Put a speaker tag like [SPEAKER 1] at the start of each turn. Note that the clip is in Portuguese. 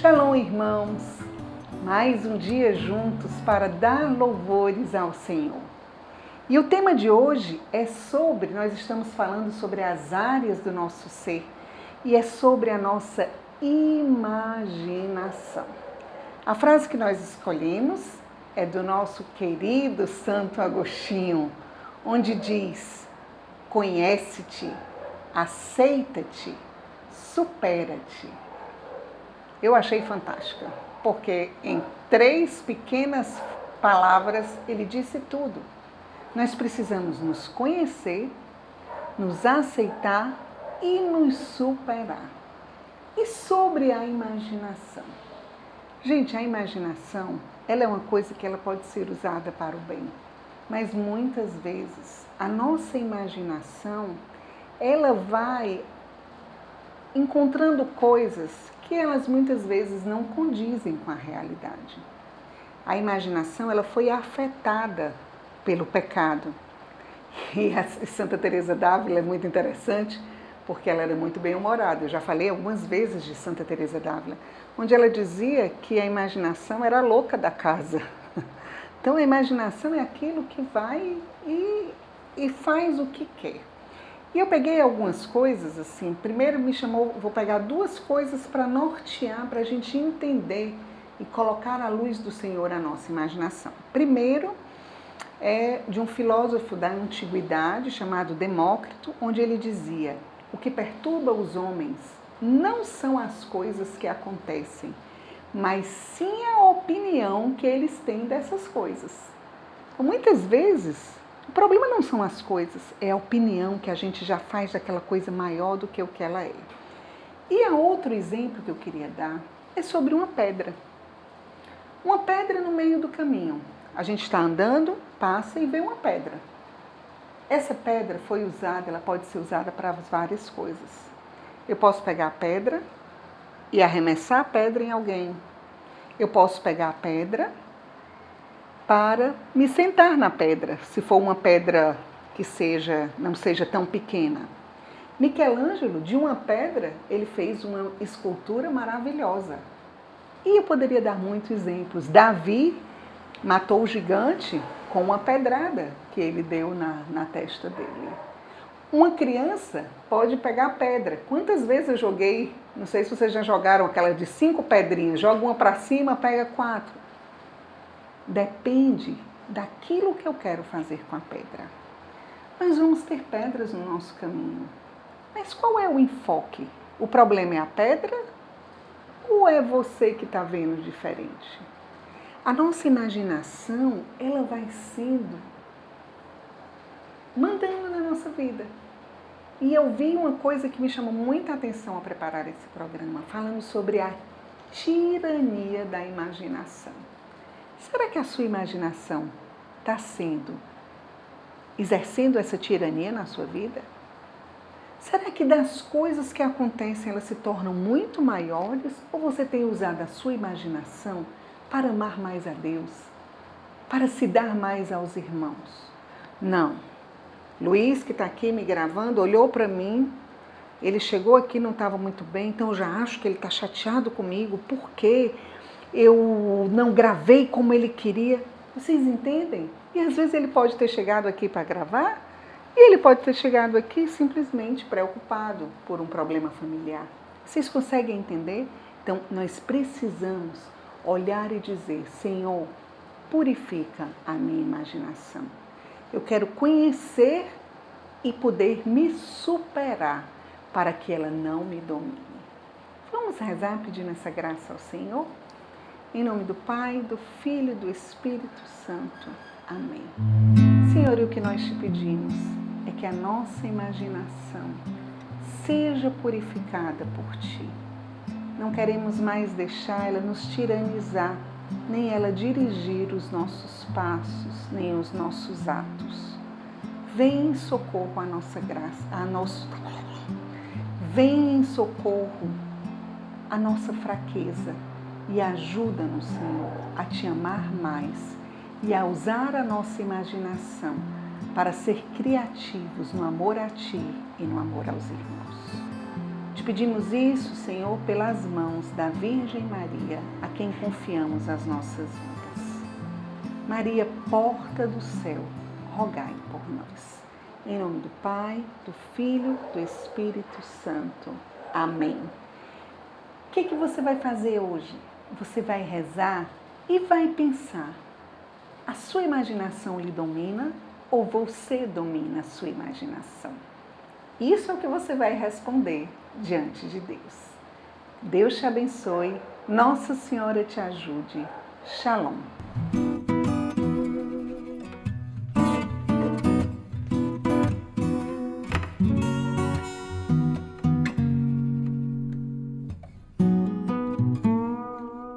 [SPEAKER 1] Shalom, irmãos! Mais um dia juntos para dar louvores ao Senhor. E o tema de hoje é sobre, nós estamos falando sobre as áreas do nosso ser e é sobre a nossa imaginação. A frase que nós escolhemos é do nosso querido Santo Agostinho, onde diz: Conhece-te, aceita-te, supera-te. Eu achei fantástica, porque em três pequenas palavras ele disse tudo. Nós precisamos nos conhecer, nos aceitar e nos superar. E sobre a imaginação? Gente, a imaginação, ela é uma coisa que ela pode ser usada para o bem, mas muitas vezes a nossa imaginação, ela vai encontrando coisas que elas muitas vezes não condizem com a realidade. A imaginação, ela foi afetada pelo pecado. E a Santa Teresa d'Ávila é muito interessante, porque ela era muito bem-humorada. Eu já falei algumas vezes de Santa Teresa d'Ávila, onde ela dizia que a imaginação era a louca da casa. Então a imaginação é aquilo que vai e, e faz o que quer. E eu peguei algumas coisas assim. Primeiro me chamou, vou pegar duas coisas para nortear, para a gente entender e colocar à luz do Senhor a nossa imaginação. Primeiro é de um filósofo da antiguidade chamado Demócrito, onde ele dizia: o que perturba os homens não são as coisas que acontecem, mas sim a opinião que eles têm dessas coisas. Muitas vezes, o problema não são as coisas, é a opinião que a gente já faz daquela coisa maior do que o que ela é. E a outro exemplo que eu queria dar é sobre uma pedra. Uma pedra no meio do caminho. A gente está andando, passa e vê uma pedra. Essa pedra foi usada, ela pode ser usada para várias coisas. Eu posso pegar a pedra e arremessar a pedra em alguém. Eu posso pegar a pedra para me sentar na pedra, se for uma pedra que seja não seja tão pequena. Michelangelo, de uma pedra, ele fez uma escultura maravilhosa. E eu poderia dar muitos exemplos. Davi matou o gigante com uma pedrada que ele deu na, na testa dele. Uma criança pode pegar pedra. Quantas vezes eu joguei, não sei se vocês já jogaram aquela de cinco pedrinhas, joga uma para cima, pega quatro. Depende daquilo que eu quero fazer com a pedra. Nós vamos ter pedras no nosso caminho. Mas qual é o enfoque? O problema é a pedra ou é você que está vendo diferente? A nossa imaginação, ela vai sendo mandando na nossa vida. E eu vi uma coisa que me chamou muita atenção a preparar esse programa, falando sobre a tirania da imaginação. Será que a sua imaginação está sendo exercendo essa tirania na sua vida? Será que das coisas que acontecem elas se tornam muito maiores ou você tem usado a sua imaginação para amar mais a Deus, para se dar mais aos irmãos. Não. Luiz, que está aqui me gravando, olhou para mim, ele chegou aqui não estava muito bem, então eu já acho que ele está chateado comigo, porque eu não gravei como ele queria. Vocês entendem? E às vezes ele pode ter chegado aqui para gravar, e ele pode ter chegado aqui simplesmente preocupado por um problema familiar. Vocês conseguem entender? Então, nós precisamos olhar e dizer: Senhor, purifica a minha imaginação. Eu quero conhecer e poder me superar para que ela não me domine. Vamos rezar pedindo essa graça ao Senhor? Em nome do Pai, do Filho e do Espírito Santo. Amém. Senhor, o que nós te pedimos é que a nossa imaginação seja purificada por Ti não queremos mais deixar ela nos tiranizar, nem ela dirigir os nossos passos, nem os nossos atos. Vem em socorro a nossa graça, a nosso Vem em socorro a nossa fraqueza e ajuda-nos, Senhor, a te amar mais e a usar a nossa imaginação para ser criativos no amor a ti e no amor aos irmãos. Te pedimos isso, Senhor, pelas mãos da Virgem Maria, a quem confiamos as nossas vidas. Maria, porta do céu, rogai por nós. Em nome do Pai, do Filho, do Espírito Santo. Amém. O que, que você vai fazer hoje? Você vai rezar e vai pensar. A sua imaginação lhe domina ou você domina a sua imaginação? Isso é o que você vai responder diante de Deus. Deus te abençoe, Nossa Senhora te ajude. Shalom.